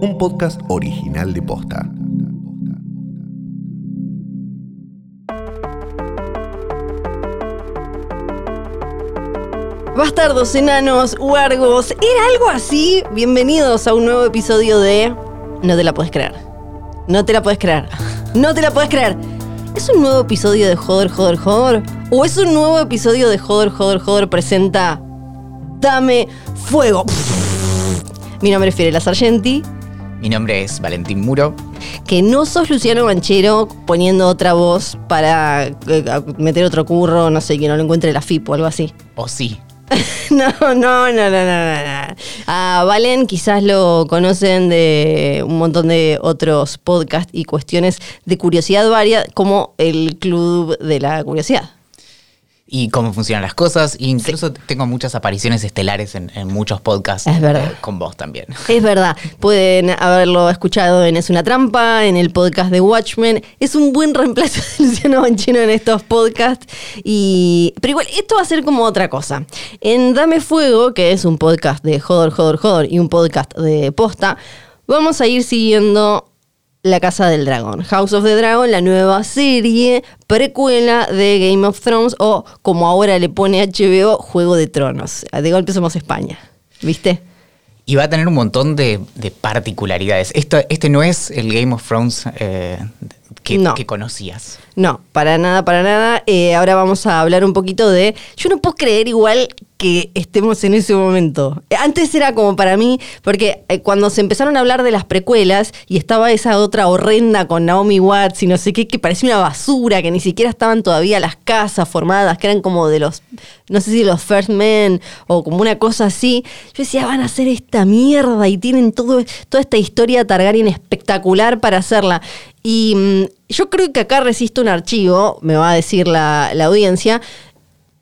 un podcast original de Posta. Bastardos, enanos, huargos, ¿era algo así? Bienvenidos a un nuevo episodio de No te la puedes creer. No te la puedes creer. No te la puedes creer. ¿Es un nuevo episodio de Joder, Joder, Joder? ¿O es un nuevo episodio de Joder, Joder, Joder presenta Dame Fuego? Mi nombre es Fiorella Sargenti. Mi nombre es Valentín Muro. Que no sos Luciano Manchero poniendo otra voz para eh, meter otro curro, no sé, que no lo encuentre la FIP o algo así. O sí. No, no, no, no, no, no. A Valen quizás lo conocen de un montón de otros podcasts y cuestiones de curiosidad varia, como el Club de la Curiosidad y cómo funcionan las cosas. incluso tengo muchas apariciones estelares en, muchos podcasts. Es verdad. Eh, con vos también. Es verdad. Pueden haberlo escuchado en Es una trampa, en el podcast de Watchmen. Es un buen reemplazo de Luciano Banchino en estos podcasts. Y, pero igual, esto va a ser como otra cosa. En Dame Fuego, que es un podcast de Jodor, Jodor, Jodor y un podcast de posta, vamos a ir siguiendo la Casa del Dragón, House of the Dragon, la nueva serie precuela de Game of Thrones o como ahora le pone HBO, Juego de Tronos. De golpe somos España, ¿viste? Y va a tener un montón de, particularidades. Esto, este no es el Game of Thrones eh, que, conocías. No, para nada, para nada. Eh, ahora vamos a hablar un poquito de. Yo no puedo creer igual que estemos en ese momento. Antes era como para mí, porque eh, cuando se empezaron a hablar de las precuelas y estaba esa otra horrenda con Naomi Watts y no sé qué, que parecía una basura, que ni siquiera estaban todavía las casas formadas, que eran como de los, no sé si los First Men o como una cosa así. Yo decía, van a hacer esta mierda y tienen todo, toda esta historia Targaryen espectacular para hacerla. Y mm, yo creo que acá resisto un archivo, me va a decir la, la audiencia,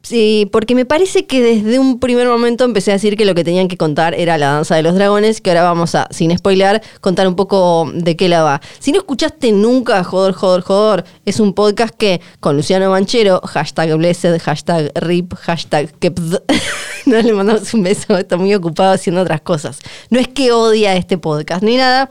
Sí, porque me parece que desde un primer momento empecé a decir que lo que tenían que contar era la danza de los dragones, que ahora vamos a, sin spoiler, contar un poco de qué la va. Si no escuchaste nunca Joder, Joder, Joder, es un podcast que con Luciano Manchero, hashtag blessed, hashtag rip, hashtag kepd, no le mandamos un beso, está muy ocupado haciendo otras cosas. No es que odia este podcast ni nada.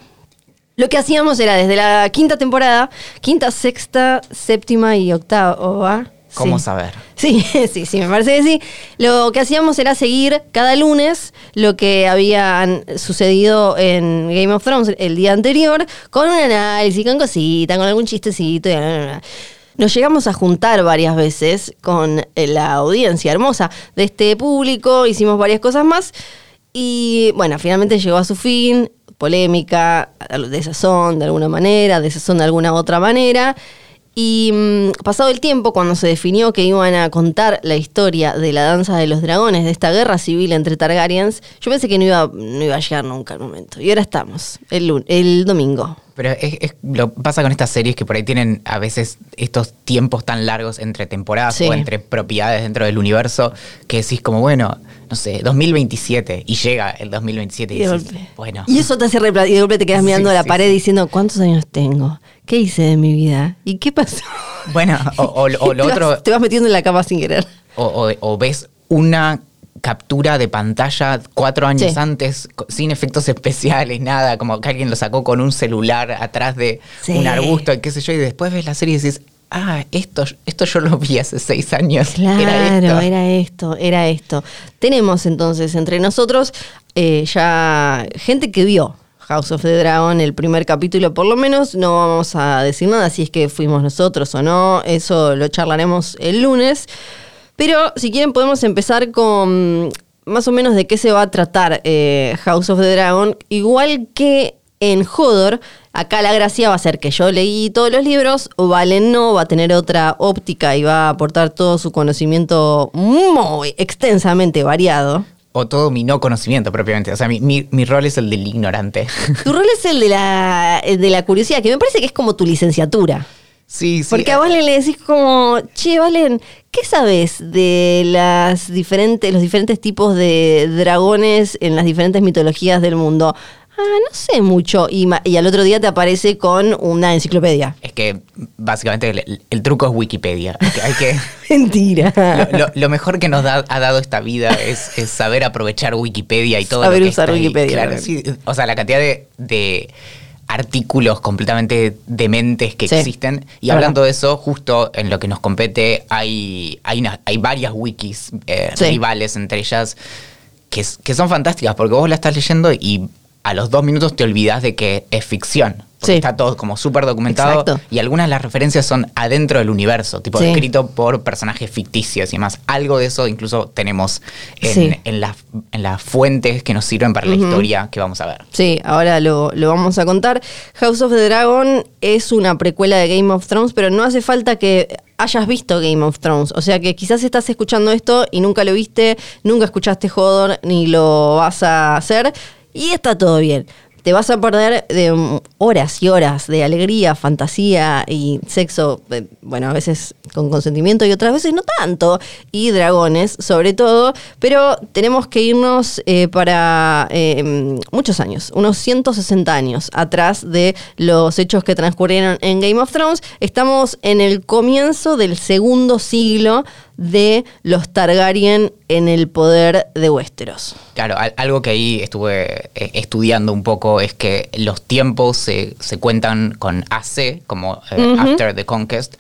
Lo que hacíamos era desde la quinta temporada, quinta, sexta, séptima y octava, ¿Cómo saber? Sí, sí, sí, me parece que sí. Lo que hacíamos era seguir cada lunes lo que había sucedido en Game of Thrones el día anterior con un análisis, con cositas, con algún chistecito. Nos llegamos a juntar varias veces con eh, la audiencia hermosa de este público, hicimos varias cosas más y bueno, finalmente llegó a su fin, polémica, de sazón de alguna manera, de sazón de alguna otra manera. Y mm, pasado el tiempo, cuando se definió que iban a contar la historia de la danza de los dragones, de esta guerra civil entre Targaryens, yo pensé que no iba, no iba a llegar nunca el momento. Y ahora estamos, el, el domingo. Pero es, lo pasa con estas series que por ahí tienen a veces estos tiempos tan largos entre temporadas o entre propiedades dentro del universo que decís como, bueno, no sé, 2027 y llega el 2027 y, y bueno. Y eso te hace replantear y de golpe te quedas mirando a la pared diciendo, ¿cuántos años tengo? ¿Qué hice de mi vida? ¿Y qué pasó? Bueno, o, lo otro... te vas metiendo en la cama sin querer. o ves una captura de pantalla cuatro años antes, sin efectos especiales, nada, como que alguien lo sacó con un celular atrás de un arbusto, qué sé yo, y después ves la serie y dices, ah, esto, esto yo lo vi hace seis años. Claro, era esto, era esto. Tenemos entonces entre nosotros eh, ya gente que vio House of the Dragon, el primer capítulo por lo menos, no vamos a decir nada si es que fuimos nosotros o no, eso lo charlaremos el lunes. Pero si quieren podemos empezar con más o menos de qué se va a tratar eh, House of the Dragon. Igual que en Hodor, acá la gracia va a ser que yo leí todos los libros, Valen no, va a tener otra óptica y va a aportar todo su conocimiento muy extensamente variado. O todo mi no conocimiento propiamente. O sea, mi, mi, rol es el del ignorante. Tu rol es el de la, el de la curiosidad, que me parece que es como tu licenciatura. Sí, sí. Porque a Valen le decís como, che, Valen, ¿qué sabes de las diferentes, los diferentes tipos de dragones en las diferentes mitologías del mundo? Ah, no sé mucho. Y, al otro día te aparece con una enciclopedia. Es que básicamente el, el truco es Wikipedia. Hay que. Mentira. Lo, lo- lo mejor que nos da- ha dado esta vida es, es saber aprovechar Wikipedia y todo Saber lo que usar está. Wikipedia, Claro, claro. sí. O sea, la cantidad de, de artículos completamente dementes que Sí, existen. Y hablando de eso, justo en lo que nos compete, hay, hay, una- hay varias wikis eh, Sí. rivales entre ellas que, que son fantásticas porque vos la estás leyendo y a los dos minutos te olvidas de que es ficción. Porque Sí. está todo como súper documentado Exacto. y algunas de las referencias son adentro del universo, tipo Sí. escrito por personajes ficticios y demás. Algo de eso incluso tenemos en, Sí. en las, en las fuentes que nos sirven para la historia que vamos a ver. Sí, ahora lo, lo vamos a contar. House of the Dragon es una precuela de Game of Thrones, pero no hace falta que hayas visto Game of Thrones. O sea que quizás estás escuchando esto y nunca lo viste, nunca escuchaste Hodor, ni lo vas a hacer, y está todo bien. Te vas a perder de mm, horas y horas de alegría, fantasía y sexo, eh, bueno, a veces con consentimiento y otras veces no tanto, y dragones sobre todo, pero tenemos que irnos eh, para eh, muchos años, unos 160 años atrás de los hechos que transcurrieron en Game of Thrones. Estamos en el comienzo del segundo siglo de los Targaryen en el poder de Westeros. Claro, al- algo que ahí estuve eh, estudiando un poco es que los tiempos se, se cuentan con AC, como eh, After the Conquest,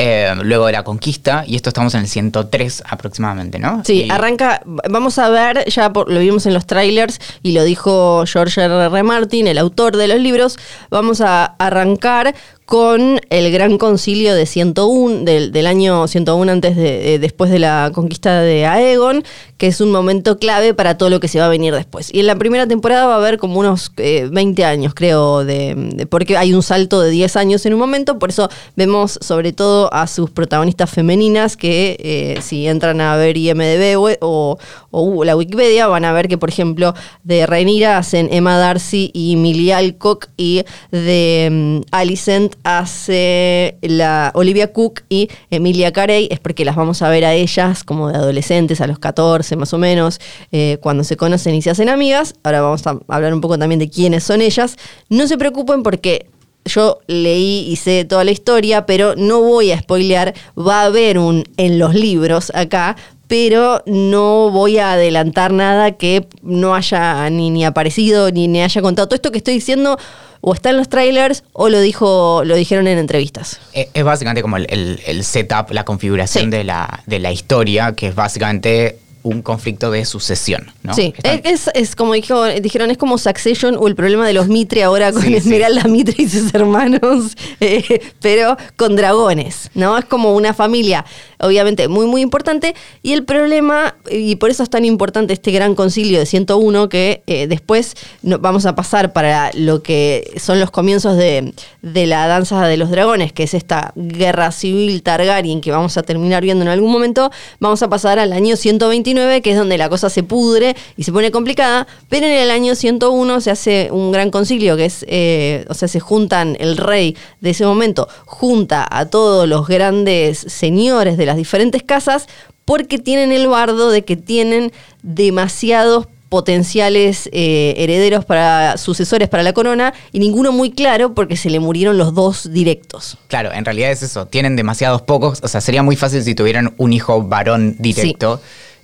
eh, luego de la conquista, y esto estamos en el 103 aproximadamente, ¿no? Sí, Y- arranca, vamos a ver, ya por- lo vimos en los trailers y lo dijo George R. R. Martin, el autor de los libros, vamos a arrancar con el Gran Concilio de 101, del, del año 101 antes de, eh, después de la conquista de Aegon, que es un momento clave para todo lo que se va a venir después. Y en la primera temporada va a haber como unos eh, 20 años, creo, de, porque hay un salto de 10 años en un momento, por eso vemos sobre todo a sus protagonistas femeninas que eh, si entran a ver IMDB o, o- o la Wikipedia van a ver que, por ejemplo, de Rhaenyra hacen Emma Darcy y Millie Alcock y de mm, Alicent hace la Olivia Cook y Emilia Carey, es porque las vamos a ver a ellas como de adolescentes, a los 14 más o menos, eh, cuando se conocen y se hacen amigas. Ahora vamos a hablar un poco también de quiénes son ellas. No se preocupen porque yo leí y sé toda la historia, pero no voy a spoilear. Va a haber un en los libros acá, pero no voy a adelantar nada que no haya ni, ni aparecido ni, ni haya contado. Todo esto que estoy diciendo o está en los trailers o lo dijo lo dijeron en entrevistas. Eh, Es básicamente como el, el- el setup, la configuración Sí. de, la, de la historia, que es básicamente un conflicto de sucesión, ¿no? Sí, Están- es, es como dijo, dijeron, es como Succession o el problema de los Mitre ahora con Sí, sí. Esmeralda Mitre y sus hermanos, eh, pero con dragones, ¿no? Es como una familia, obviamente, muy, muy importante. Y el problema, y por eso es tan importante este gran concilio de 101, que eh, después no- vamos a pasar para lo que son los comienzos de, de la danza de los dragones, que es esta guerra civil Targaryen que vamos a terminar viendo en algún momento, vamos a pasar al año 129, que es donde la cosa se pudre y se pone complicada, pero en el año 101 se hace un gran concilio, que es, eh, o sea, se juntan el rey de ese momento, junta a todos los grandes señores de las diferentes casas, porque tienen el bardo de que tienen demasiados potenciales eh, herederos para sucesores para la corona y ninguno muy claro porque se le murieron los dos directos. Claro, en realidad es eso, tienen demasiados pocos, o sea, sería muy fácil si tuvieran un hijo varón directo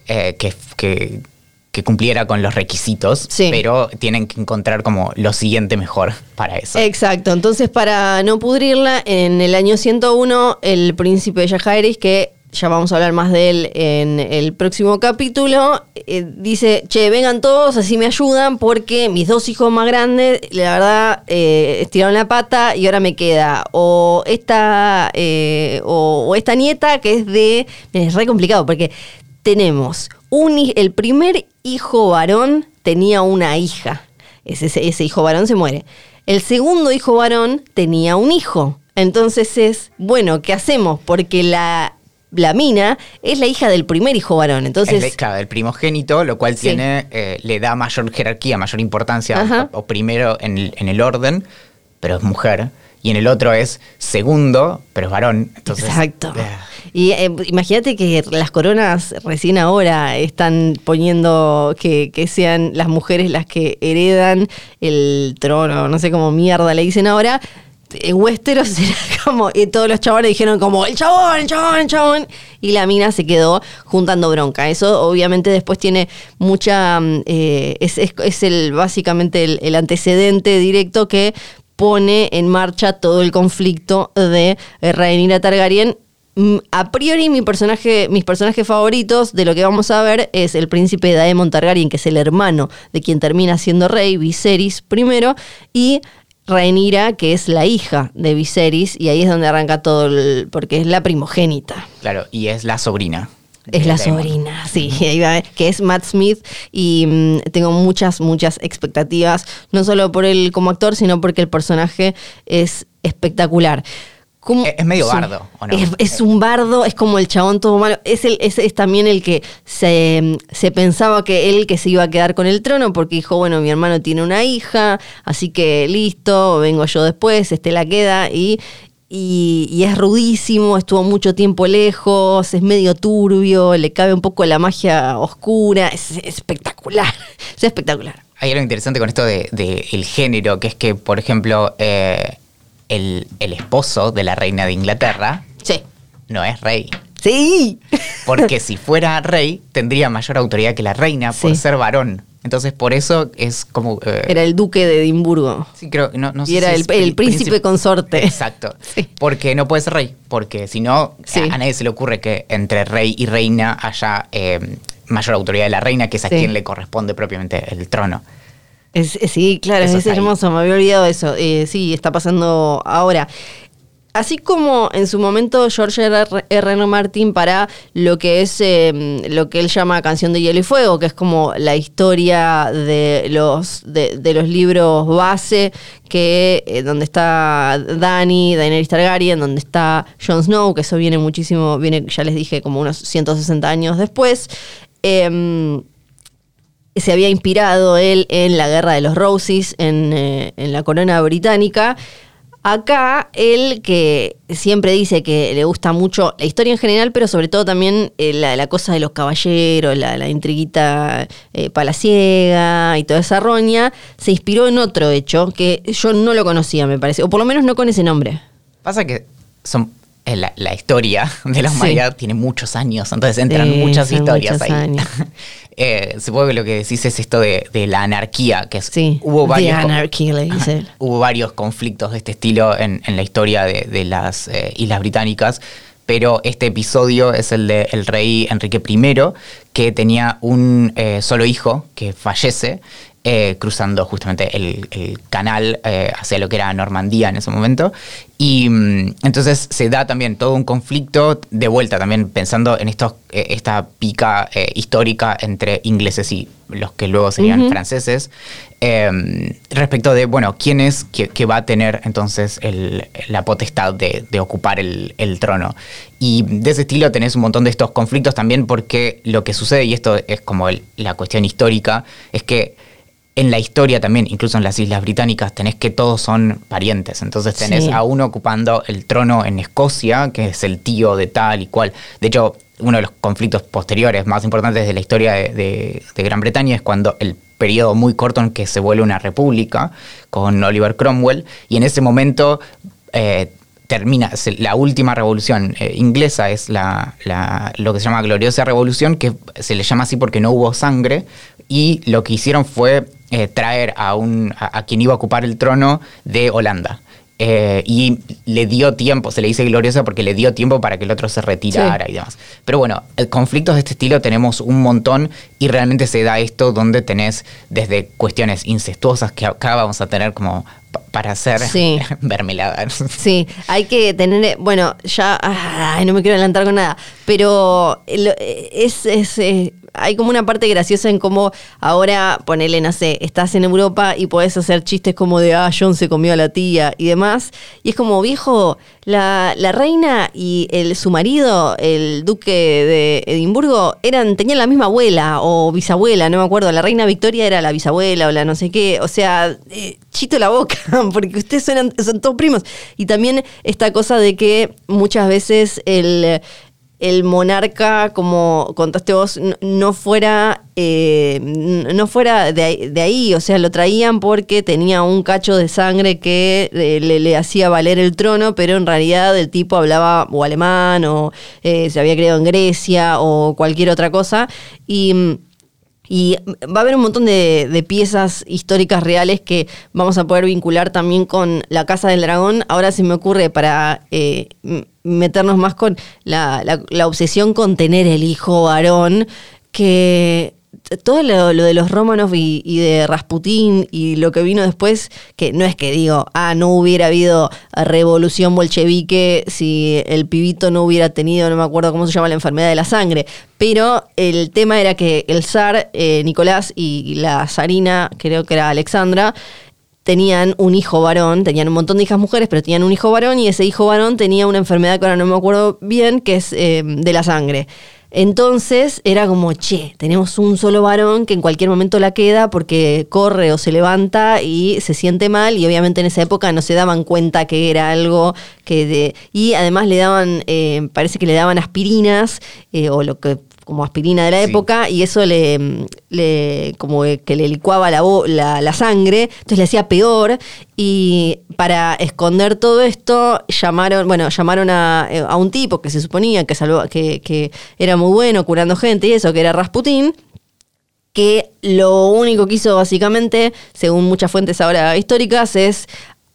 eh, que, que, que cumpliera con los requisitos, Sí. pero tienen que encontrar como lo siguiente mejor para eso. Exacto, entonces para no pudrirla, en el año 101 el príncipe de Yajaeris, que ya vamos a hablar más de él en el próximo capítulo, eh, dice, che, vengan todos, así me ayudan, porque mis dos hijos más grandes, la verdad, eh, estiraron la pata y ahora me queda o esta, eh, o, esta nieta que es de... Es re complicado, porque tenemos un, el primer hijo varón tenía una hija. Ese- ese hijo varón se muere. El segundo hijo varón tenía un hijo. Entonces es, bueno, ¿qué hacemos? Porque la, la mina es la hija del primer hijo varón. Entonces, claro, del primogénito, lo cual Sí. tiene, eh, le da mayor jerarquía, mayor importancia, Ajá. o, primero en el, en el orden, pero es mujer. y en el otro es segundo, pero es varón. Entonces, Exacto. eh, Y eh, imagínate que las coronas recién ahora están poniendo que, que sean las mujeres las que heredan el trono, no sé cómo mierda le dicen ahora. En Westeros era como, y todos los chabones dijeron como, el chabón, el chabón, el chabón. Y la mina se quedó juntando bronca. Eso obviamente después tiene mucha, mm, eh, es, es- es el, básicamente el, el antecedente directo que pone en marcha todo el conflicto de eh, Rhaenyra Targaryen. Mm, A priori mi personaje, mis personajes favoritos de lo que vamos a ver es el príncipe Daemon Targaryen, que es el hermano de quien termina siendo rey, Viserys primero, y Rhaenyra, que es la hija de Viserys, y ahí es donde arranca todo, el- porque es la primogénita. Claro, y es la sobrina. Es la sobrina, sí, que es Matt Smith y mm, tengo muchas, muchas expectativas, no solo por él como actor, sino porque el personaje es espectacular. ¿Cómo- Es- medio bardo, ¿o no? Es, es un bardo, es como el chabón todo malo. Es, el, es, es también el que se, se pensaba que él que se iba a quedar con el trono porque dijo, bueno, mi hermano tiene una hija, así que listo, vengo yo después, este la queda y, y, y es rudísimo, estuvo mucho tiempo lejos, es medio turbio, le cabe un poco la magia oscura, es, espectacular, es espectacular. Hay algo interesante con esto de, de el género, que es que, por ejemplo, eh, el, el esposo de la reina de Inglaterra Sí. no es rey. Sí. Porque si fuera rey, tendría mayor autoridad que la reina por Sí. ser varón. Entonces, por eso es como. eh, Era el duque de Edimburgo. Sí, creo que no, no sé Y era si el- es el pri- príncipe consorte. Exacto. Sí. Porque no puede ser rey. Porque si no, Sí. a, a nadie se le ocurre que entre rey y reina haya eh, mayor autoridad de la reina, que es a quien le corresponde propiamente el trono. Es- es- sí, claro, Eso es hermoso, me había olvidado eso. Eh, sí, está pasando ahora. Así como en su momento George R. R. Martin para lo que es eh, lo que él llama Canción de Hielo y Fuego, que es como la historia de los, de, de los libros base, que eh, donde está Dany, Daenerys Targaryen, donde está Jon Snow, que eso viene muchísimo, viene, ya les dije, como unos 160 años después. Em, se había inspirado él en la guerra de los Roses, en, eh, en la corona británica. Acá, él que siempre dice que le gusta mucho la historia en general, pero sobre todo también eh, la, la cosa de los caballeros, la, la intriguita eh, palaciega y toda esa roña, se inspiró en otro hecho que yo no lo conocía, me parece, o por lo menos no con ese nombre. Pasa que son. La, la historia de la Sí. humanidad tiene muchos años, entonces entran Sí, muchas historias muchos ahí. Eh, supongo que lo que decís es esto de, de la anarquía, que es, Sí, hubo The varios, Anarchy, le dice hubo varios conflictos de este estilo en, en la historia de, de las eh, Islas Británicas, pero este episodio es el de el rey Enrique I, que tenía un eh, solo hijo que fallece. Eh, cruzando justamente el, el canal eh, hacia lo que era Normandía en ese momento. Y mm, entonces se da también todo un conflicto de vuelta, también pensando en estos, eh, esta pica eh, histórica entre ingleses y los que luego serían franceses, eh, respecto de, bueno, quién es que, que va a tener entonces el- la potestad de, de ocupar el, el trono. Y de ese estilo tenés un montón de estos conflictos también porque lo que sucede, y esto es como el- la cuestión histórica, es que en la historia también, incluso en las Islas Británicas, tenés que todos son parientes. Entonces tenés Sí. a uno ocupando el trono en Escocia, que es el tío de tal y cual. De hecho, uno de los conflictos posteriores más importantes de la historia de, de- de Gran Bretaña es cuando el periodo muy corto en que se vuelve una república con Oliver Cromwell, y en ese momento eh, termina, la última revolución eh, inglesa es la, la- lo que se llama gloriosa revolución, que se le llama así porque no hubo sangre, y lo que hicieron fue eh, traer a, un, a, a quien iba a ocupar el trono de Holanda. Eh, y le dio tiempo, se le dice gloriosa porque le dio tiempo para que el otro se retirara Sí. y demás. Pero bueno, eh, conflictos de este estilo tenemos un montón y realmente se da esto donde tenés desde cuestiones incestuosas que acá vamos a tener como para hacer Sí. mermelada. Sí, hay que tener, bueno, ya, ay, no me quiero adelantar con nada, pero es, es, eh, hay como una parte graciosa en cómo ahora, ponele, no sé, estás en Europa y podés hacer chistes como de, ah, John se comió a la tía y demás, y es como, viejo, la, la reina y el, su marido, el duque de Edimburgo, eran, tenían la misma abuela o bisabuela, no me acuerdo, la reina Victoria era la bisabuela o la no sé qué, o sea, eh, chito la boca, porque ustedes son, son todos primos. Y también esta cosa de que muchas veces el, el monarca, como contaste vos, no, fuera, eh, no fuera de, ahí, o sea, lo traían porque tenía un cacho de sangre que eh, le, hacía valer el trono, pero en realidad el tipo hablaba o alemán o eh, se había criado en Grecia o cualquier otra cosa. Y y va a haber un montón de, piezas históricas reales que vamos a poder vincular también con la Casa del Dragón. Ahora se me ocurre para eh, meternos más con la, la, obsesión con tener el hijo varón, que todo lo, de los Romanov y, de Rasputín y lo que vino después, que no es que digo, ah, no hubiera habido revolución bolchevique si el pibito no hubiera tenido, no me acuerdo cómo se llama la enfermedad de la sangre, pero el tema era que el zar eh, Nicolás y la zarina, creo que era Alexandra, tenían un hijo varón, tenían un montón de hijas mujeres, pero tenían un hijo varón y ese hijo varón tenía una enfermedad que ahora no me acuerdo bien, que es eh, de la sangre. Entonces era como, che, tenemos un solo varón que en cualquier momento la queda porque corre o se levanta y se siente mal y obviamente en esa época no se daban cuenta que era algo que de... Y además le daban, eh, parece que le daban aspirinas eh, o lo que como aspirina de la época y eso le, le como que le licuaba la, la, la, sangre, entonces le hacía peor y para esconder todo esto llamaron, bueno, llamaron a, eh, a un tipo que se suponía que, salvó, que, que era muy bueno curando gente y eso, que era Rasputín que lo único que hizo básicamente, según muchas fuentes ahora históricas, es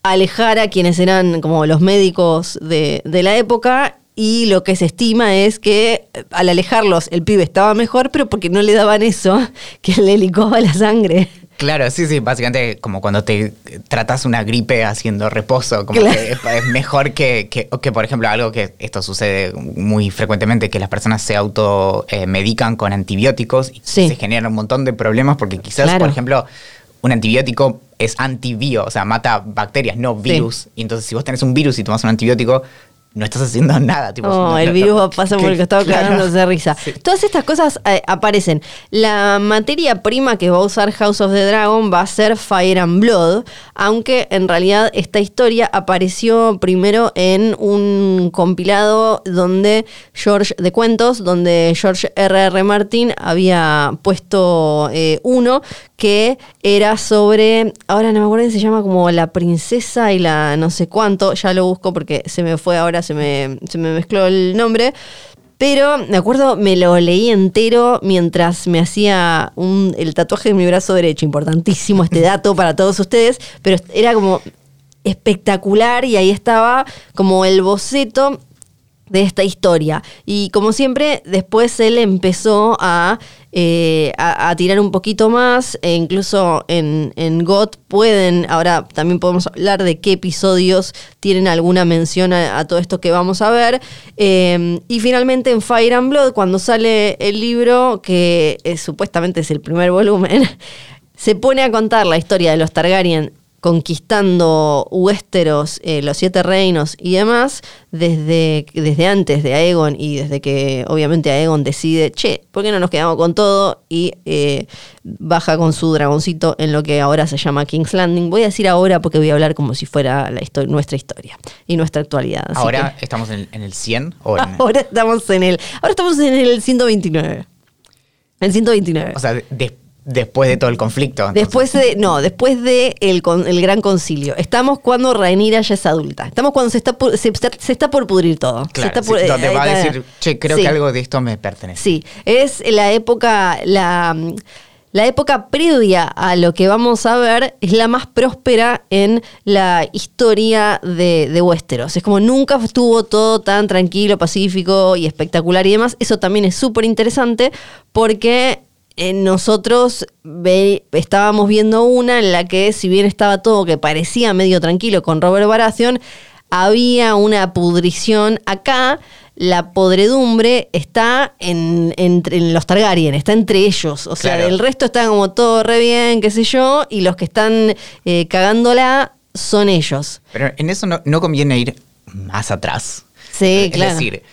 alejar a quienes eran como los médicos de, de la época y lo que se estima es que eh, al alejarlos el pibe estaba mejor, pero porque no le daban eso, que le licuaba la sangre. Claro, sí, sí, básicamente como cuando te tratas una gripe haciendo reposo, como que es mejor que, que, por ejemplo, algo que esto sucede muy frecuentemente, que las personas se automedican con antibióticos y se generan un montón de problemas porque quizás, por ejemplo, un antibiótico es antibio, o sea, mata bacterias, no virus. Y entonces si vos tenés un virus y tomas un antibiótico, no estás haciendo nada. Tipo, oh, el virus pasa por el costado cagándose de risa. Todas estas cosas eh, aparecen. La materia prima que va a usar House of the Dragon va a ser Fire and Blood, aunque en realidad esta historia apareció primero en un compilado donde George de cuentos, donde George R.R. R. Martin había puesto eh, uno que era sobre, ahora no me acuerdo, se llama como La princesa y la no sé cuánto, ya lo busco porque se me fue ahora, se me, se me mezcló el nombre. Pero me acuerdo, me lo leí entero mientras me hacía un, el tatuaje de mi brazo derecho. Importantísimo este dato para todos ustedes. Pero era como espectacular y ahí estaba como el boceto de esta historia. Y como siempre, después él empezó a eh, a, tirar un poquito más, e incluso en, en GOT pueden, ahora también podemos hablar de qué episodios tienen alguna mención a, todo esto que vamos a ver. Eh, y finalmente en Fire and Blood, cuando sale el libro, que supuestamente es el primer volumen, se pone a contar la historia de los Targaryen conquistando Westeros, eh, los Siete Reinos y demás, desde, desde antes de Aegon y desde que obviamente Aegon decide, che, ¿por qué no nos quedamos con todo? Y eh, baja con su dragoncito en lo que ahora se llama King's Landing. Voy a decir ahora porque voy a hablar como si fuera la nuestra historia y nuestra actualidad. ¿Ahora estamos en, el 100? O Ahora, estamos en el, ahora estamos en el 129. El 129. O sea, después Después de todo el conflicto. Después de, no, después de el, el, gran concilio. Estamos cuando Rhaenyra ya es adulta. Estamos cuando se está por, se, está por pudrir todo. Claro, donde va a decir, che, creo que algo de esto me pertenece. Sí, es la época, la, la época previa a lo que vamos a ver es la más próspera en la historia de, de Westeros. Es como nunca estuvo todo tan tranquilo, pacífico y espectacular y demás. Eso también es súper interesante porque nosotros estábamos viendo una en la que, si bien estaba todo que parecía medio tranquilo con Robert Baratheon, había una pudrición acá. La podredumbre está en, los Targaryen, está entre ellos. O sea, el resto está como todo re bien, qué sé yo, y los que están eh, cagándola son ellos. Pero en eso no, no conviene ir más atrás. Sí, claro. Es decir,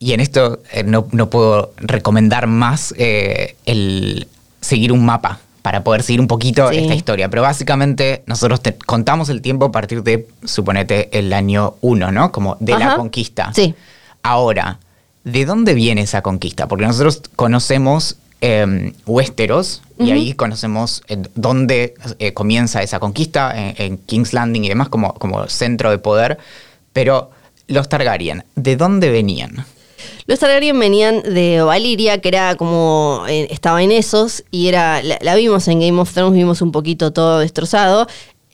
y en esto eh, no, puedo recomendar más eh, el seguir un mapa para poder seguir un poquito esta historia. Pero básicamente nosotros contamos el tiempo a partir de, suponete, el año 1, ¿no? Como de la conquista. Sí. Ahora, ¿de dónde viene esa conquista? Porque nosotros conocemos eh, Westeros y ahí conocemos eh, dónde eh, comienza esa conquista, en, King's Landing y demás, como, como centro de poder. Pero los Targaryen, ¿de dónde venían? Los Targaryen venían de Valiria, que era como. Eh, estaba en esos, y era. la, vimos en Game of Thrones, vimos un poquito todo destrozado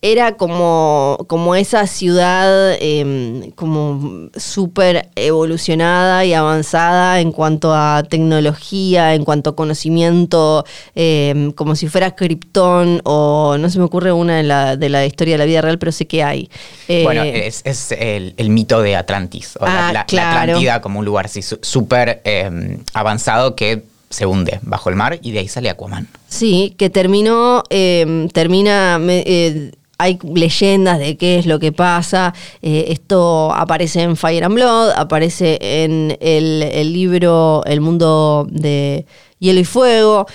era como, como esa ciudad em, como súper evolucionada y avanzada en cuanto a tecnología, en cuanto a conocimiento, em, como si fuera Krypton o no se me ocurre una de la, de la historia de la vida real, pero sé que hay. Eh, bueno, es, el, mito de Atlantis, o la, ah, Atlántida como un lugar súper em, avanzado que se hunde bajo el mar y de ahí sale Aquaman. Sí, que terminó, termina... Eh, hay leyendas de qué es lo que pasa. Eh, esto aparece en Fire and Blood, aparece en el, el, libro El mundo de hielo y fuego.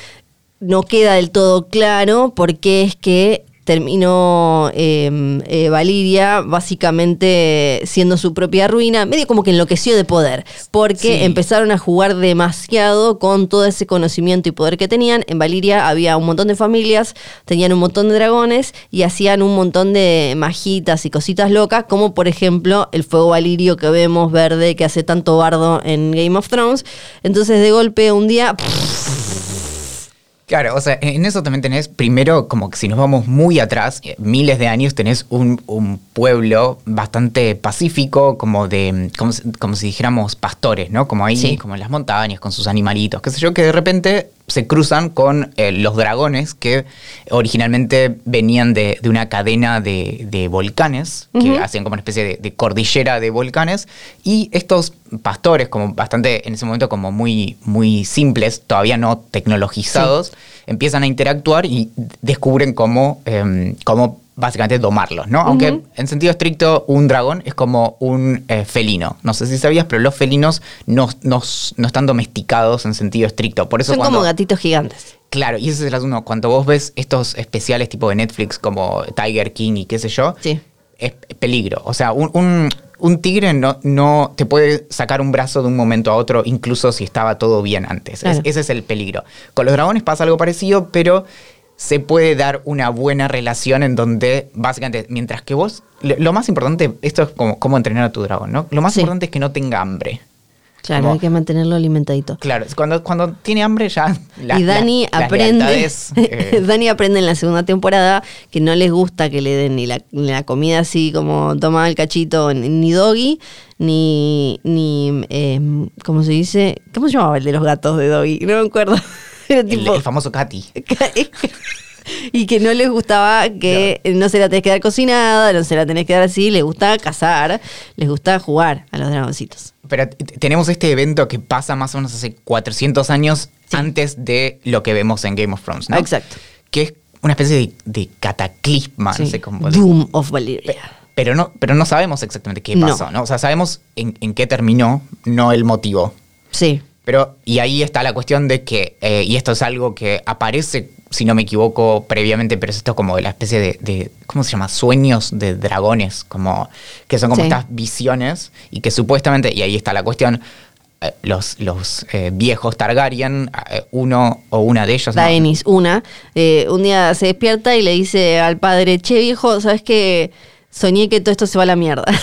No queda del todo claro por qué es que terminó em, eh, Valiria básicamente siendo su propia ruina, medio como que enloqueció de poder, porque empezaron a jugar demasiado con todo ese conocimiento y poder que tenían. En Valiria había un montón de familias, tenían un montón de dragones y hacían un montón de magitas y cositas locas, como por ejemplo el fuego valirio que vemos verde que hace tanto bardo en Game of Thrones. Entonces de golpe un día... Claro, o sea, en eso también tenés, primero, como que si nos vamos muy atrás, eh, miles de años, tenés un, pueblo bastante pacífico, como de, como, como, si dijéramos pastores, ¿no? Como ahí, como en las montañas, con sus animalitos, qué sé yo, que de repente se cruzan con eh, los dragones que originalmente venían de, una cadena de, volcanes, que hacían como una especie de, cordillera de volcanes, y estos pastores, como bastante en ese momento como muy, muy simples, todavía no tecnologizados, empiezan a interactuar y descubren cómo, em, cómo básicamente domarlos, ¿no? Aunque en sentido estricto un dragón es como un eh, felino. No sé si sabías, pero los felinos no, no, están domesticados en sentido estricto. Por eso Son como gatitos gigantes. Claro, y ese es el asunto. Cuando vos ves estos especiales tipo de Netflix como Tiger King y qué sé yo, es peligro. O sea, un, tigre no, no te puede sacar un brazo de un momento a otro, incluso si estaba todo bien antes. ese es el peligro. Con los dragones pasa algo parecido, pero se puede dar una buena relación en donde básicamente, mientras que vos, lo, más importante, esto es como cómo entrenar a tu dragón, ¿no? Lo más importante es que no tenga hambre. Claro, hay que mantenerlo alimentadito. Claro, cuando, cuando tiene hambre ya... y Dani aprende, eh, Dani aprende en la segunda temporada que no les gusta que le den ni la, comida así como toma el cachito, ni doggy, ni, ni em, ¿cómo se dice? ¿Cómo se llamaba el de los gatos de doggy? No me acuerdo. el, famoso Katy. y que no les gustaba que no se la tenés que dar cocinada, no se la tenés que dar así, les gusta cazar, les gusta jugar a los dragoncitos. Pero tenemos este evento que pasa más o menos hace 400 años antes de lo que vemos en Game of Thrones, ¿no? Exacto. Que es una especie de, cataclisma, no sé cómo Doom of Valyria. Pero no, pero no sabemos exactamente qué pasó, ¿no? O sea, sabemos en, en qué terminó, no el motivo. Sí. Pero, y ahí está la cuestión de que, eh, y esto es algo que aparece, si no me equivoco, previamente, pero es esto como de la especie de, ¿cómo se llama? Sueños de dragones, como, que son como estas visiones, y que supuestamente, y ahí está la cuestión, eh, los, los eh, viejos Targaryen, uno o una de ellos. Daenis, una, un día se despierta y le dice al padre, che viejo, ¿sabes qué? Soñé que todo esto se va a la mierda.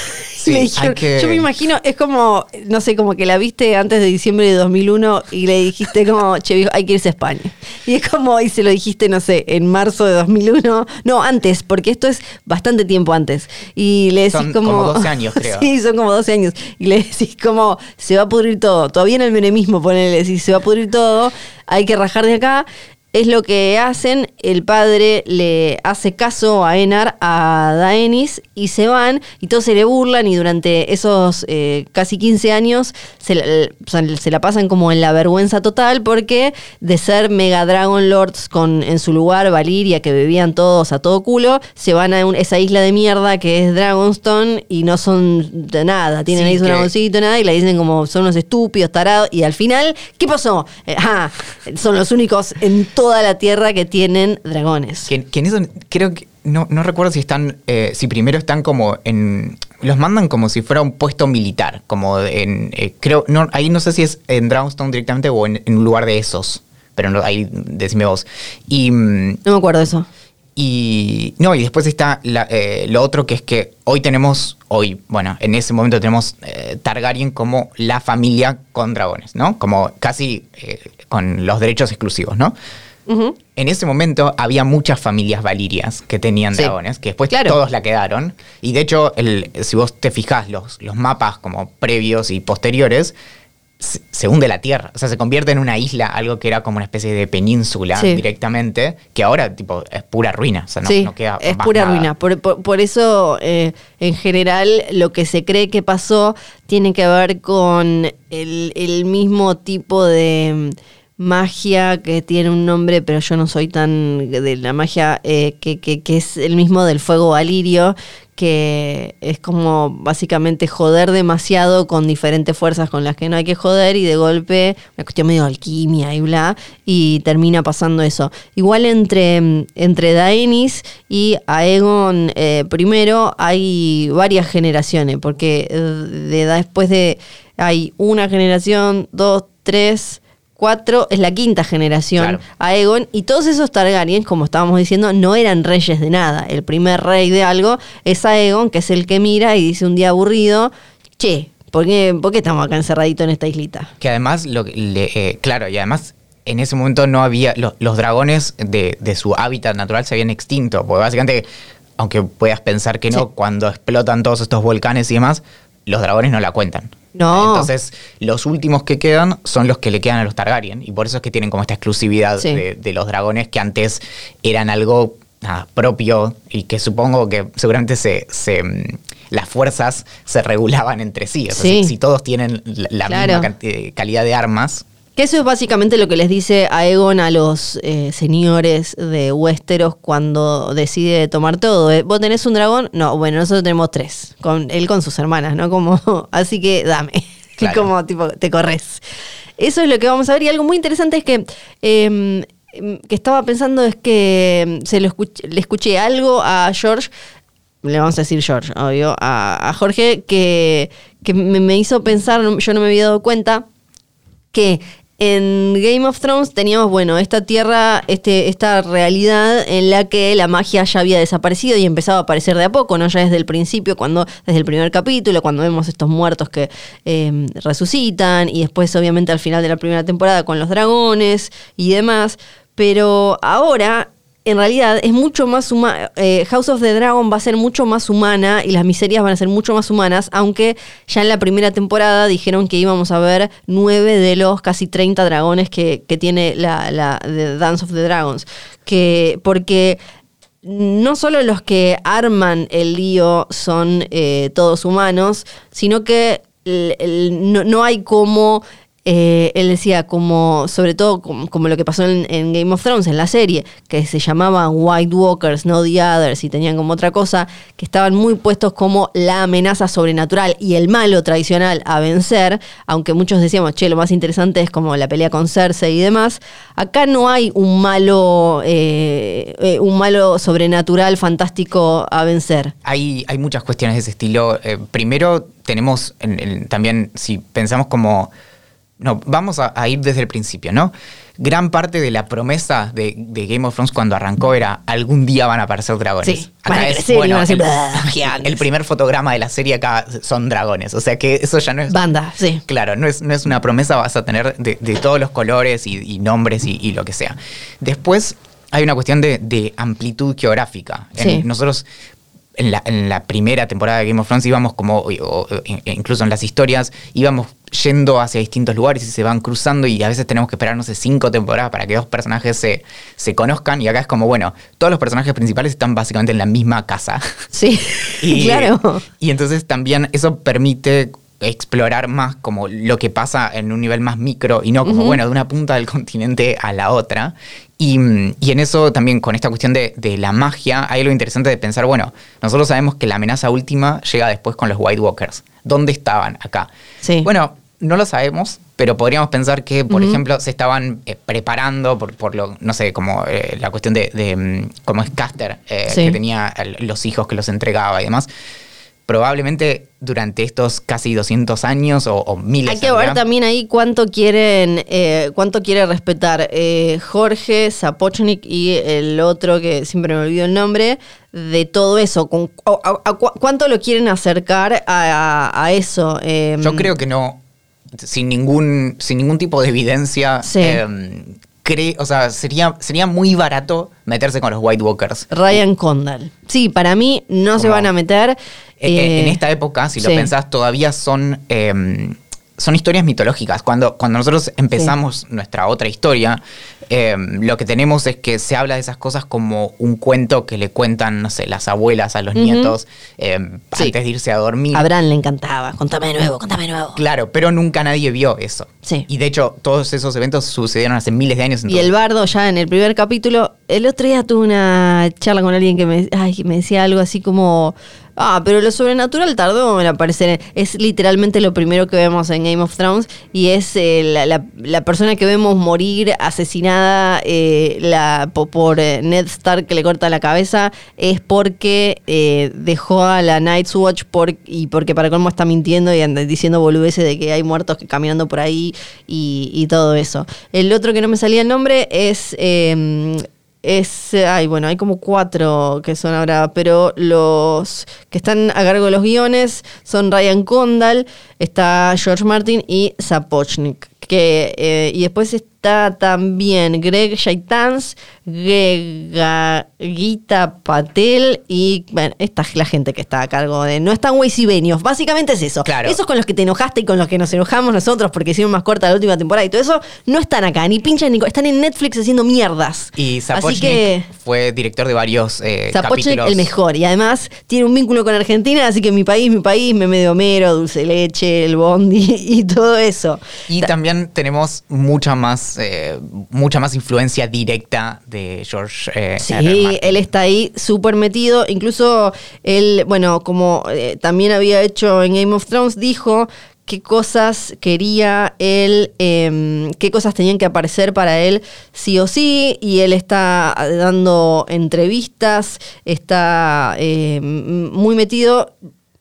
Yo me imagino, es como, no sé, como que la viste antes de diciembre de 2001 y le dijiste como, che, hay que irse a España. Y es como, y se lo dijiste, no sé, en marzo de 2001. No, antes, porque esto es bastante tiempo antes. Y le decís como... como 12 años, creo. sí, son como 12 años. Y le decís como, se va a pudrir todo. Todavía en el menemismo, ponele, decís, se va a pudrir todo, hay que rajar de acá es lo que hacen, el padre le hace caso a Enar, a Daenis, y se van, y todos se le burlan, y durante esos eh, casi 15 años se, se, la pasan como en la vergüenza total, porque de ser Mega Dragon Lords con en su lugar Valiria, que bebían todos a todo culo, se van a esa isla de mierda que es Dragonstone, y no son de nada, tienen ahí su dragoncito, nada, y le dicen como son unos estúpidos, tarados, y al final, ¿qué pasó? Eh, ah, son los únicos en todo toda la tierra que tienen dragones. Que, que en eso creo que. No, no recuerdo si están. eh, si primero están como en. Los mandan como si fuera un puesto militar. Como en. eh, creo. No, ahí no sé si es en Dragonstone directamente o en, en un lugar de esos. Pero no, ahí decime vos. Y. mm, No me acuerdo eso. Y no, y después está la- eh, lo otro que es que hoy tenemos, hoy, bueno, en ese momento tenemos eh, Targaryen como la familia con dragones, ¿no? Como casi eh, con los derechos exclusivos, ¿no? En ese momento había muchas familias valirias que tenían Sí. dragones, que después Claro. todos la quedaron. Y de hecho, el- si vos te fijás los, los mapas como previos y posteriores, se, se hunde la tierra. O sea, se convierte en una isla, algo que era como una especie de península Sí. directamente, que ahora tipo es pura ruina. O sea, no, sí, no queda es más pura nada. ruina. Por, por- por eso, eh, en general, lo que se cree que pasó tiene que ver con el, el mismo tipo de magia que tiene un nombre, pero yo no soy tan de la magia, eh, que, que- que es el mismo del fuego valirio, que es como básicamente joder demasiado con diferentes fuerzas con las que no hay que joder y de golpe una cuestión medio de alquimia y bla, y termina pasando eso. Igual entre, entre Daenis y Aegon eh, primero hay varias generaciones, porque eh, de, después de hay una generación, dos, tres, cuatro, es la quinta generación Claro. Aegon, y todos esos Targaryen, como estábamos diciendo, no eran reyes de nada. El primer rey de algo es Aegon, que es el que mira y dice un día aburrido, che, ¿por qué, por qué estamos acá encerraditos en esta islita? Que además, lo, que le- eh, claro, y además en ese momento no había, lo- los dragones de, de su hábitat natural se habían extinto, porque básicamente, aunque puedas pensar que no, Sí. cuando explotan todos estos volcanes y demás, los dragones no la cuentan. No. Entonces, los últimos que quedan son los que le quedan a los Targaryen, y por eso es que tienen como esta exclusividad Sí. de, de los dragones que antes eran algo nada, propio y que supongo que seguramente se, se, mm, las fuerzas se regulaban entre sí. O sea, Sí. si, si todos tienen la, la Claro. misma calidad de armas, Que eso es básicamente lo que les dice Aegon a los eh, señores de Westeros cuando decide tomar todo. eh. ¿Vos tenés un dragón? No, bueno, nosotros tenemos tres. Con, él con sus hermanas, ¿no? Como, así que dame. Claro. Como tipo, te corres. Eso es lo que vamos a ver. Y algo muy interesante es que. eh, que estaba pensando es que se lo escuché, le escuché algo a George le vamos a decir George, obvio, a, a Jorge, que, que me, me hizo pensar, yo no me había dado cuenta, que en Game of Thrones teníamos, bueno, esta tierra, este, esta realidad en la que la magia ya había desaparecido y empezaba a aparecer de a poco, ¿no? Ya desde el principio, cuando, desde el primer capítulo, cuando vemos estos muertos que eh, resucitan, y después, obviamente, al final de la primera temporada con los dragones y demás. Pero ahora en realidad es mucho más humana. House of the Dragon va a ser mucho más humana y las miserias van a ser mucho más humanas, aunque ya en la primera temporada dijeron que íbamos a ver nueve de los casi 30 dragones que, que tiene la, la Dance of the Dragons. Que, porque no solo los que arman el lío son eh, todos humanos, sino que no, no hay como eh, él decía, como, sobre todo como, lo que pasó en, Game of Thrones, en la serie, que se llamaban White Walkers, no The Others, y tenían como otra cosa, que estaban muy puestos como la amenaza sobrenatural y el malo tradicional a vencer, aunque muchos decíamos, che, lo más interesante es como la pelea con Cersei y demás. Acá no hay un malo, eh, eh, un malo sobrenatural fantástico a vencer. Hay, hay muchas cuestiones de ese estilo. Primero, tenemos en- en- también, si pensamos como. No, vamos a, a ir desde el principio, ¿no? Gran parte de la promesa de, de Game of Thrones cuando arrancó era algún día van a aparecer dragones. Sí, van a crecer y van a ser el, primer fotograma de la serie acá son dragones. O sea que eso ya no es. Banda, sí. Claro, no es, no es una promesa, vas a tener de, de todos los colores y, y nombres y, y lo que sea. Después hay una cuestión de, de amplitud geográfica. En- nosotros en la, en la primera temporada de Game of Thrones íbamos como, o- o- incluso en las historias, íbamos yendo hacia distintos lugares y se van cruzando y a veces tenemos que esperar, no sé, cinco temporadas para que dos personajes se, se conozcan y acá es como, bueno, todos los personajes principales están básicamente en la misma casa. Sí, Y, claro. Y entonces también eso permite explorar más como lo que pasa en un nivel más micro y no como, bueno, de una punta del continente a la otra. Y, y en eso también con esta cuestión de, de la magia hay algo interesante de pensar, bueno, nosotros sabemos que la amenaza última llega después con los White Walkers. ¿Dónde estaban acá? Sí. Bueno, no lo sabemos, pero podríamos pensar que, por ejemplo, se estaban eh, preparando por, por, lo, no sé, como eh, la cuestión de, de mm, cómo es Caster, eh, que tenía los hijos que los entregaba y demás probablemente durante estos casi 200 años o, o miles Hay que ver también ahí cuánto quieren, eh, cuánto quiere respetar eh, Jorge, Zapochnik y el otro que siempre me olvido el nombre, de todo eso. Con, ¿Cuánto lo quieren acercar a, eso? Em, Yo creo que no, sin ningún, sin ningún tipo de evidencia. Em, o sea, sería, sería muy barato meterse con los White Walkers. Ryan Condal. Sí, para mí no se van a meter. Eh, eh, en esta época, si lo pensás, todavía son, em, son historias mitológicas. Cuando, cuando nosotros empezamos nuestra otra historia, em, lo que tenemos es que se habla de esas cosas como un cuento que le cuentan, no sé, las abuelas a los nietos em, antes de irse a dormir. A Bran le encantaba, contame nuevo, contame nuevo. Claro, pero nunca nadie vio eso. Sí. Y de hecho, todos esos eventos sucedieron hace miles de años. Y el bardo ya en el primer capítulo, el otro día tuve una charla con alguien que me, ay, me decía algo así como... Ah, pero lo sobrenatural tardó en aparecer. Es literalmente lo primero que vemos en Game of Thrones y es eh, la, persona que vemos morir asesinada eh, la, por, eh, Ned Stark que le corta la cabeza es porque dejó a la Night's Watch y porque para colmo está mintiendo y diciendo boludeces de que hay muertos caminando por ahí y, todo eso. El otro que no me salía el nombre es es, ay, bueno, hay como cuatro que son ahora, pero los que están a cargo de los guiones son Ryan Condal, está George Martin y Zapochnik. Que, eh, y después está también Greg Shaitans, Gita Patel y bueno, esta es la gente que está a cargo de. No están Benios, básicamente es eso. Claro. Esos con los que te enojaste y con los que nos enojamos nosotros porque hicimos más corta la última temporada y todo eso, no están acá, ni pinchan ni. Están en Netflix haciendo mierdas. Y Zapochnik fue director de varios eh, capítulos. el mejor. Y además tiene un vínculo con Argentina, así que mi país, mi país, me medio Homero, dulce leche, el bondi y todo eso. Y también tenemos mucha más, eh, mucha más influencia directa de George eh, sí, él está ahí súper metido. Incluso él, bueno, como eh, también había hecho en Game of Thrones, dijo qué cosas quería él, em, qué cosas tenían que aparecer para él sí o sí, y él está dando entrevistas, está em, muy metido.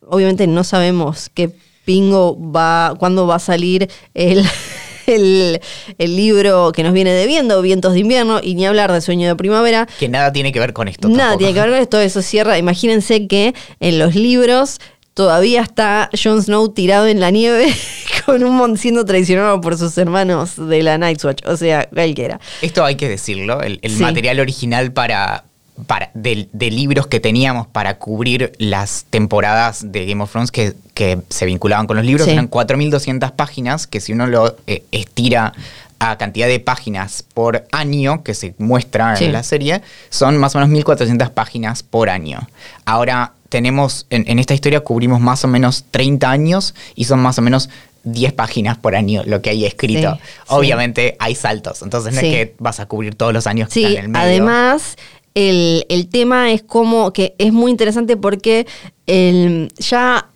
Obviamente no sabemos qué pingo va, cuándo va a salir el el, libro que nos viene debiendo, Vientos de invierno, y ni hablar de Sueño de primavera. Que nada tiene que ver con esto. Nada tiene que ver con esto, eso cierra. Imagínense que en los libros todavía está Jon Snow tirado en la nieve con un siendo traicionado por sus hermanos de la Night's Watch. O sea, cualquiera. Esto hay que decirlo. El, material original para, para, de, libros que teníamos para cubrir las temporadas de Game of Thrones que, que se vinculaban con los libros eran 4.200 páginas, que si uno lo eh, estira a cantidad de páginas por año que se muestra en la serie, son más o menos 1.400 páginas por año. Ahora tenemos, en, esta historia cubrimos más o menos 30 años y son más o menos 10 páginas por año lo que hay escrito. Obviamente hay saltos, entonces no es que vas a cubrir todos los años que están en el medio. Además, el, tema es como que es muy interesante porque el, ya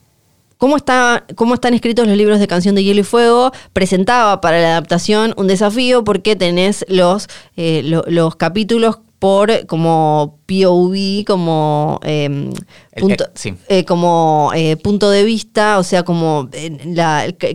cómo, está, cómo están escritos los libros de Canción de Hielo y Fuego presentaba para la adaptación un desafío porque tenés los, eh, los capítulos por como POV, como em, punto, eh, como eh, punto de vista, o sea, como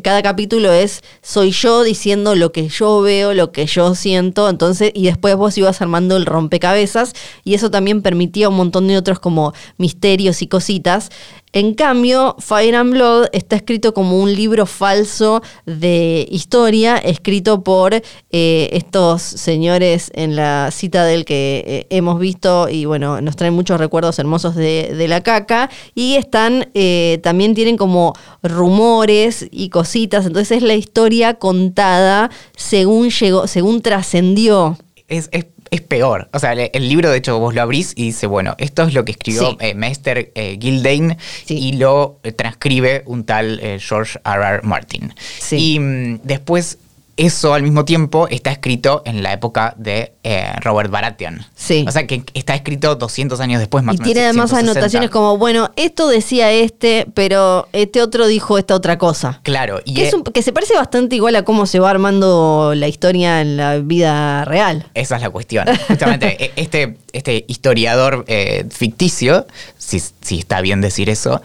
cada capítulo es soy yo diciendo lo que yo veo, lo que yo siento, entonces, y después vos ibas armando el rompecabezas, y eso también permitía un montón de otros como misterios y cositas. En cambio, Fire and Blood está escrito como un libro falso de historia, escrito por eh, estos señores en la cita del que eh, hemos visto y bueno, nos traen muchos recuerdos hermosos de, la caca. Y están, eh, también tienen como rumores y cositas, entonces es la historia contada según llegó, según trascendió. Es, es es peor. O sea, el, libro, de hecho, vos lo abrís y dice, bueno, esto es lo que escribió eh, Maester eh, Gildane y lo eh, transcribe un tal George R. R. Martin. Y mm, después eso al mismo tiempo está escrito en la época de eh, Robert Baratheon. Sí. O sea que está escrito 200 años después más Y o menos. tiene además 160. anotaciones como, bueno, esto decía este, pero este otro dijo esta otra cosa. Claro, y Que, es un- que se parece bastante igual a cómo se va armando la historia en la vida real. esa es la cuestión. Justamente, e- este, este historiador eh, ficticio, si, si está bien decir eso,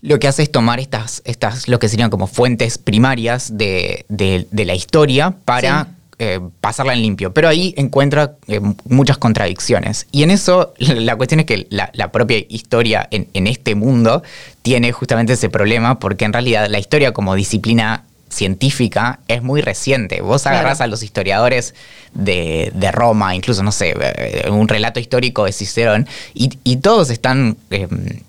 lo que hace es tomar estas, estas lo que serían como fuentes primarias de, de- de la historia para Sí. eh, pasarla en limpio. Pero ahí encuentra eh, muchas contradicciones. Y en eso la cuestión es que la, la propia historia en, en este mundo tiene justamente ese problema porque en realidad la historia como disciplina científica es muy reciente. Vos Claro. agarrás a los historiadores de, de Roma, incluso, no sé, eh, un relato histórico de Cicerón, y, y todos están eh, escribi-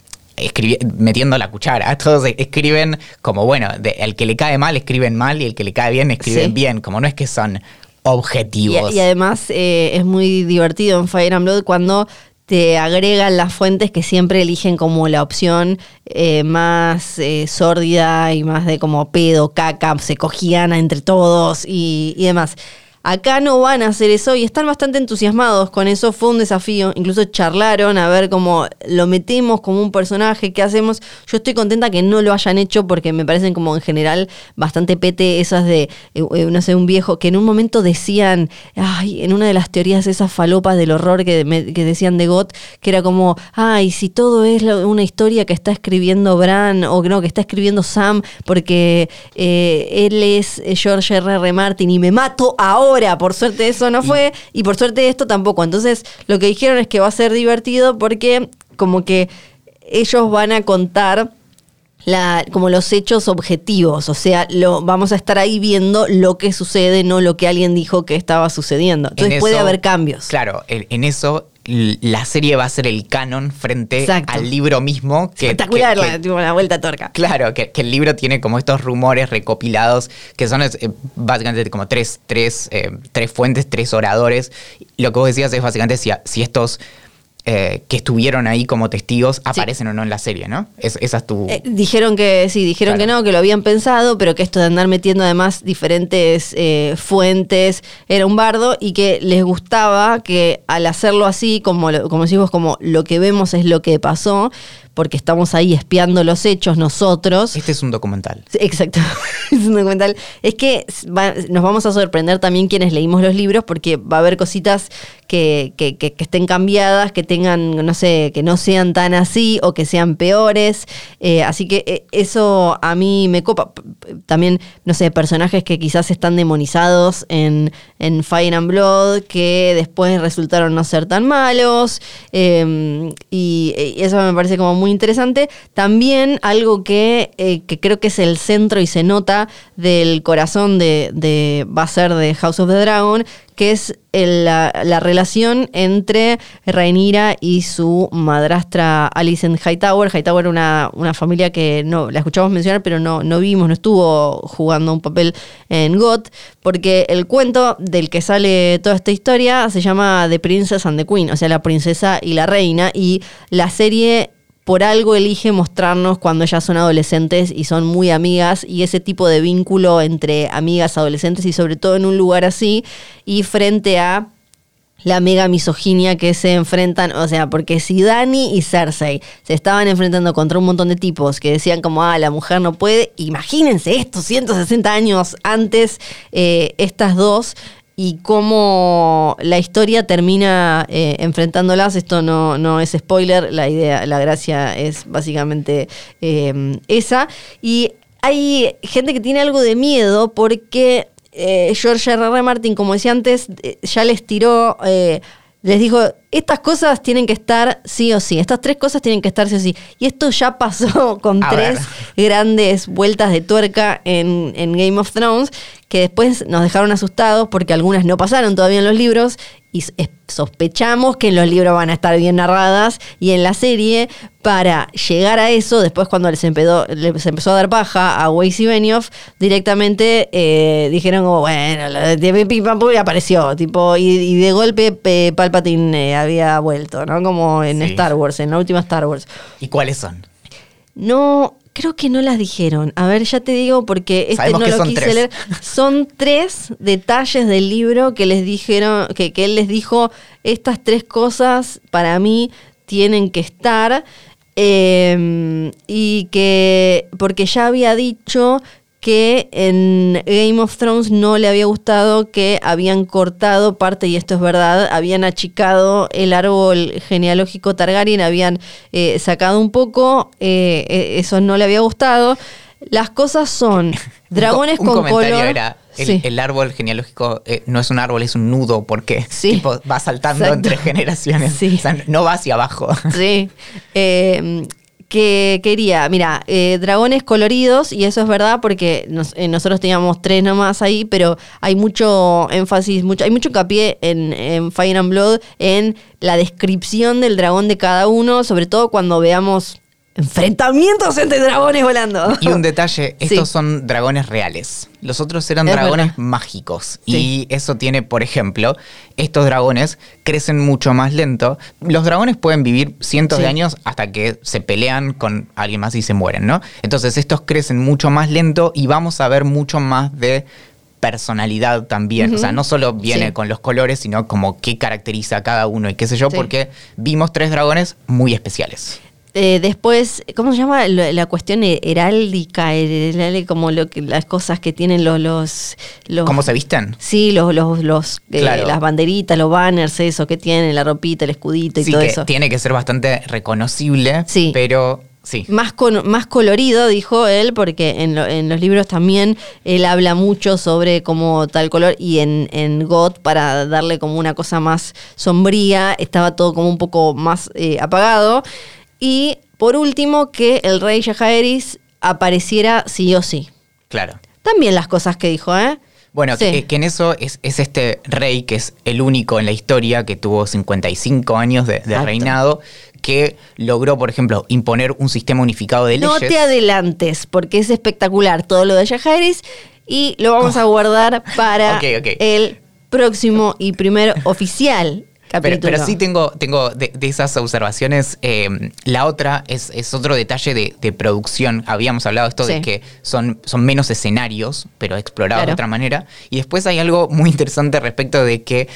metiendo la cuchara. Todos escriben como, bueno, de- el que le cae mal escriben mal y el que le cae bien escriben Sí. bien, como no es que son Y, objetivos. y además eh, es muy divertido en Fire and Blood cuando te agregan las fuentes que siempre eligen como la opción eh, más eh, sórdida y más de como pedo, caca, se cogían entre todos y, y demás. Acá no van a hacer eso y están bastante entusiasmados con eso. Fue un desafío. Incluso charlaron a ver cómo lo metemos como un personaje, qué hacemos. Yo estoy contenta que no lo hayan hecho porque me parecen como en general bastante pete esas de, eh, eh, no sé, un viejo que en un momento decían, ay, en una de las teorías esas falopas del horror que, decían de Gott, que era como, ay, si todo es una historia que está escribiendo Bran o no, que está escribiendo Sam porque eh, él es George R. R. Martin y me mato ahora. Por suerte eso no fue y por suerte esto tampoco. Entonces lo que dijeron es que va a ser divertido porque como que ellos van a contar la, como los hechos objetivos, o sea, lo, vamos a estar ahí viendo lo que sucede, no lo que alguien dijo que estaba sucediendo. Entonces En puede haber cambios. Claro, en, en eso la serie va a ser el canon frente Exacto. al libro mismo. Que, Espectacular que- la, que- la vuelta a torca. Claro, que, el libro tiene como estos rumores recopilados, que son eh, básicamente como tres, tres, eh, tres fuentes, tres oradores. Lo que vos decías es básicamente si, si estos eh, que estuvieron ahí como testigos aparecen o no en la serie, ¿no? Es- esa es tu... Eh, dijeron que sí, dijeron Claro. que no, que lo habían pensado, pero que esto de andar metiendo además diferentes eh, fuentes era un bardo y que les gustaba que al hacerlo así, como, como decimos, como lo que vemos es lo que pasó, porque estamos ahí espiando los hechos nosotros. este es un documental. Exacto, es un documental. Es que va- nos vamos a sorprender también quienes leímos los libros porque va a haber cositas que, que- que- que estén cambiadas, que tengan, no sé, que no sean tan así o que sean peores. Eh, así que eh, eso a mí me copa. También, no sé, personajes que quizás están demonizados en, en Fire and Blood que después resultaron no ser tan malos. eh, y, y eso me parece como muy interesante. También algo que, eh, que creo que es el centro y se nota del corazón de, va a ser de House of the Dragon, que es la, la relación entre Rhaenyra y su madrastra Alicent Hightower. Hightower era una, una familia que no la escuchamos mencionar, pero no, no vimos, no estuvo jugando un papel en GOT, porque el cuento del que sale toda esta historia se llama The Princess and the Queen, o sea, la princesa y la reina, y la serie por algo elige mostrarnos cuando ellas son adolescentes y son muy amigas y ese tipo de vínculo entre amigas adolescentes y sobre todo en un lugar así y frente a la mega misoginia que se enfrentan, o sea, porque si Dani y Cersei se estaban enfrentando contra un montón de tipos que decían como, ah, la mujer no puede, imagínense esto, 160 años antes, eh, estas dos, y cómo la historia termina eh, enfrentándolas, esto no, no es spoiler, la idea, la gracia es básicamente eh, esa, y hay gente que tiene algo de miedo porque eh, George R. R. Martin, como decía antes, ya les tiró, les dijo, estas cosas tienen que estar sí o sí, estas tres cosas tienen que estar sí o sí. Y esto ya pasó con A tres grandes vueltas de tuerca en, en Game of Thrones, que después nos dejaron asustados porque algunas no pasaron todavía en los libros y sospechamos que en los libros van a estar bien narradas y en la serie para llegar a eso, después cuando les empezó, les empezó a dar paja a Weiss y Benioff, directamente eh, dijeron como, bueno, de pim pam pum y apareció, tipo, y, y de golpe Palpatine eh, había vuelto, ¿no? Como en Sí. Star Wars, en la última Star Wars. ¿Y cuáles son? No, Creo que no las dijeron. A ver, ya te digo porque este Sabemos no lo son quise tres. leer. Son tres detalles del libro que les dijeron, que, que él les dijo, estas tres cosas para mí tienen que estar. eh, y que, porque ya había dicho que en Game of Thrones no le había gustado que habían cortado parte, y esto es verdad, habían achicado el árbol genealógico Targaryen, habían eh, sacado un poco, eh, eh, eso no le había gustado. Las cosas son dragones un, co- un con comentario color. era el, Sí. el árbol genealógico eh, no es un árbol, es un nudo porque Sí. tipo, va saltando Exacto. entre generaciones. Sí. O sea, no va hacia abajo. Sí. Eh, que quería, mira, eh, dragones coloridos, y eso es verdad porque nos- eh, nosotros teníamos tres nomás ahí, pero hay mucho énfasis, mucho, hay mucho hincapié en, en Fire and Blood en la descripción del dragón de cada uno, sobre todo cuando veamos enfrentamientos entre dragones volando. Y un detalle, Sí. estos son dragones reales. Los otros eran Es dragones verdad. mágicos. Sí. Y eso tiene, por ejemplo, estos dragones crecen mucho más lento. Los dragones pueden vivir cientos Sí. de años hasta que se pelean con alguien más y se mueren, ¿no? Entonces estos crecen mucho más lento y vamos a ver mucho más de personalidad también. O sea, no solo viene Sí. con los colores, sino como qué caracteriza a cada uno y qué sé yo, Sí. porque vimos tres dragones muy especiales. Eh, después, ¿cómo se llama? La cuestión he- heráldica, como lo que, las cosas que tienen los... los, los ¿Cómo se visten? Sí, los, los, los, eh, las banderitas, los banners, eso que tienen, la ropita, el escudito y Sí, todo que eso. tiene que ser bastante reconocible, Sí. pero sí. Más, con, más colorido, dijo él, porque en, lo- en los libros también él habla mucho sobre como tal color y en, en God, para darle como una cosa más sombría, estaba todo como un poco más eh, apagado. Y por último, que el rey Jaehaerys apareciera sí o sí. Claro. También las cosas que dijo, ¿eh? Bueno, Sí. que, que en eso es, es este rey que es el único en la historia que tuvo 55 años de, de reinado, que logró, por ejemplo, imponer un sistema unificado de No leyes. te adelantes, porque es espectacular todo lo de Jaehaerys y lo vamos a guardar para el próximo y primer oficial Pero, sí tengo, tengo de, de esas observaciones. eh, la otra es, es otro detalle de, de producción. Habíamos hablado esto Sí. de que son, son menos escenarios, pero explorados Claro. de otra manera. Y después hay algo muy interesante respecto de que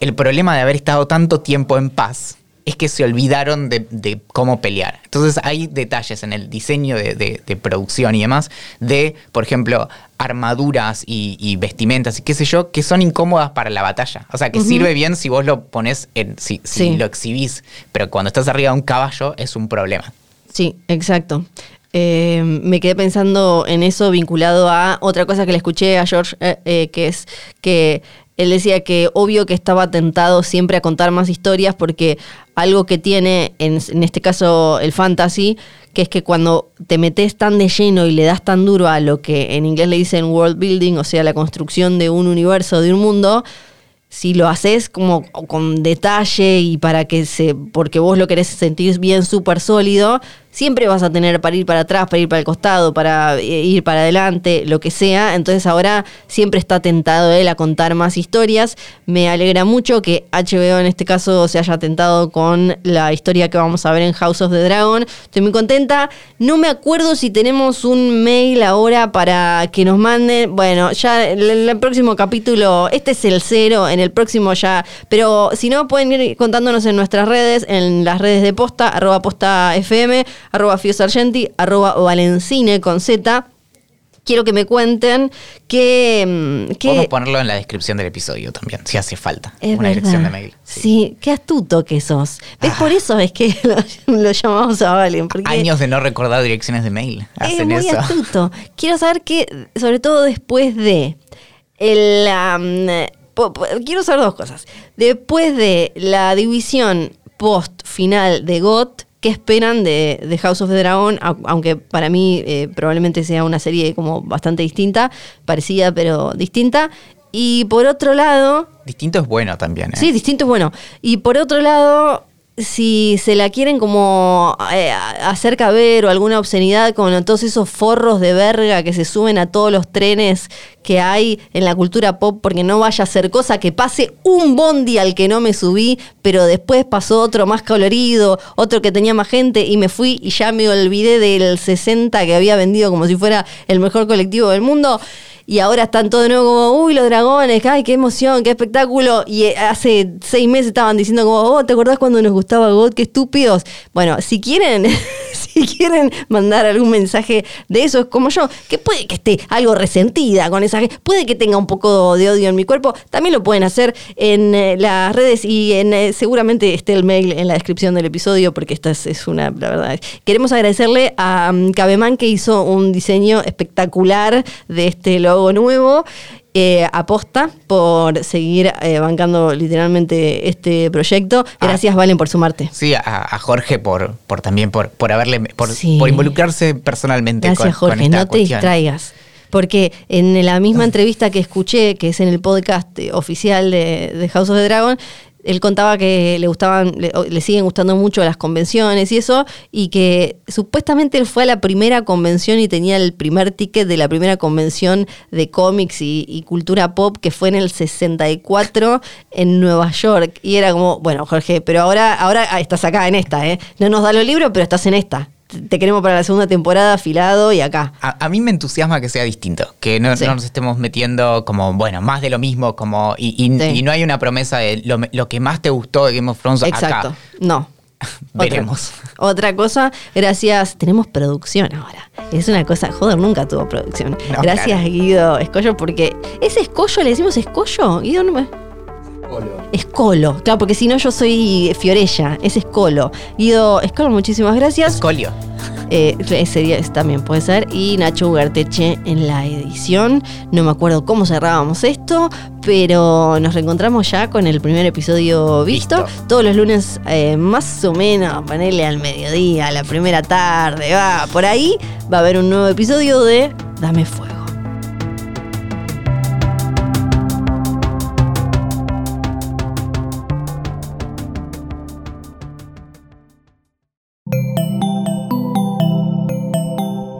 el problema de haber estado tanto tiempo en paz es que se olvidaron de, de cómo pelear. Entonces hay detalles en el diseño de, de- de producción y demás de, por ejemplo, armaduras y, y vestimentas y qué sé yo, que son incómodas para la batalla. O sea, que sirve bien si vos lo pones, en, si, si Sí. lo exhibís, pero cuando estás arriba de un caballo es un problema. Sí, exacto. Eh, me quedé pensando en eso vinculado a otra cosa que le escuché a George, eh, eh, que es que él decía que obvio que estaba tentado siempre a contar más historias porque algo que tiene, en, en este caso el fantasy, que es que cuando te metes tan de lleno y le das tan duro a lo que en inglés le dicen world building, o sea, la construcción de un universo, de un mundo, si lo haces como con detalle y para que se, porque vos lo querés sentir bien súper sólido, siempre vas a tener para ir para atrás, para ir para el costado, para eh, ir para adelante, lo que sea. Entonces ahora siempre está tentado él a contar más historias. Me alegra mucho que HBO en este caso se haya tentado con la historia que vamos a ver en House of the Dragon. Estoy muy contenta. No me acuerdo si tenemos un mail ahora para que nos manden. Bueno, ya en el, el próximo capítulo, este es el cero, en el próximo ya. Pero si no, pueden ir contándonos en nuestras redes, en las redes de posta, arroba posta FM, arroba fiosargenti, arroba valencine con Z. Quiero que me cuenten que... mm, que Podemos ponerlo en la descripción del episodio también, si hace falta. es una verdad. dirección de mail. Sí. qué astuto que sos. ¿Ves? Ah. Por eso es que lo, lo llamamos a Valen. Porque Años de no recordar direcciones de mail. es Hacen muy eso. astuto. Quiero saber que, sobre todo después de el, quiero saber dos cosas. Después de la división post final de GOT, ¿qué esperan de, de House of the Dragon? Au- Aunque para mí eh, probablemente sea una serie como bastante distinta, parecida pero distinta. Y por otro lado, Distinto es bueno también. ¿eh? Sí, distinto es bueno. Y por otro lado, si se la quieren como eh, hacer caber o alguna obscenidad con todos esos forros de verga que se suben a todos los trenes que hay en la cultura pop, porque no vaya a ser cosa que pase un bondi al que no me subí, pero después pasó otro más colorido, otro que tenía más gente y me fui y ya me olvidé del 60 que había vendido como si fuera el mejor colectivo del mundo y ahora están todos de nuevo como, uy, los dragones, ay, qué emoción, qué espectáculo. Y eh, hace seis meses estaban diciendo como, oh, ¿te acordás cuando nos gustaba God? Qué estúpidos. Bueno, si quieren, quieren mandar algún mensaje de eso, es como yo, que puede que esté algo resentida con esa gente, puede que tenga un poco de odio en mi cuerpo, también lo pueden hacer en eh, las redes y en eh, seguramente esté el mail en la descripción del episodio, porque esta es, una, la verdad. Queremos agradecerle a um, Cabeman que hizo un diseño espectacular de este logo nuevo. Eh, aposta por seguir eh, bancando literalmente este proyecto. Ah. Gracias, Valen, por sumarte. Sí, a, Jorge por, por también por, por haberle por, involucrarse personalmente Gracias, Jorge, no te distraigas. Porque en la misma entrevista que escuché, que es en el podcast oficial de, de House of the Dragon, él contaba que le gustaban, le, siguen gustando mucho las convenciones y eso, y que supuestamente él fue a la primera convención y tenía el primer ticket de la primera convención de cómics y, cultura pop que fue en el 64 en Nueva York. Y era como, bueno, Jorge, pero ahora, ahora estás acá en esta, ¿eh? No nos da los libros, pero estás en esta te queremos para la segunda temporada afilado y acá. A, mí me entusiasma que sea distinto, que no, nos estemos metiendo como, bueno, más de lo mismo, como y, no hay una promesa de lo, que más te gustó de Game of Thrones Exacto. No. Veremos. Otra, cosa, gracias. Tenemos producción ahora. Es una cosa, joder, nunca tuvo producción. gracias, Guido Escollo, porque ¿es escollo? ¿Le decimos escollo? Guido no me. Escolo. Claro, porque si no yo soy Fiorella, es Escolo. Guido Escolo, muchísimas gracias. Escolio. Eh, ese día también puede ser. Y Nacho Ugarteche en la edición. No me acuerdo cómo cerrábamos esto, pero nos reencontramos ya con el primer episodio visto. Todos los lunes, eh, más o menos, ponele al mediodía, a la primera tarde, va, por ahí va a haber un nuevo episodio de Dame Fuego.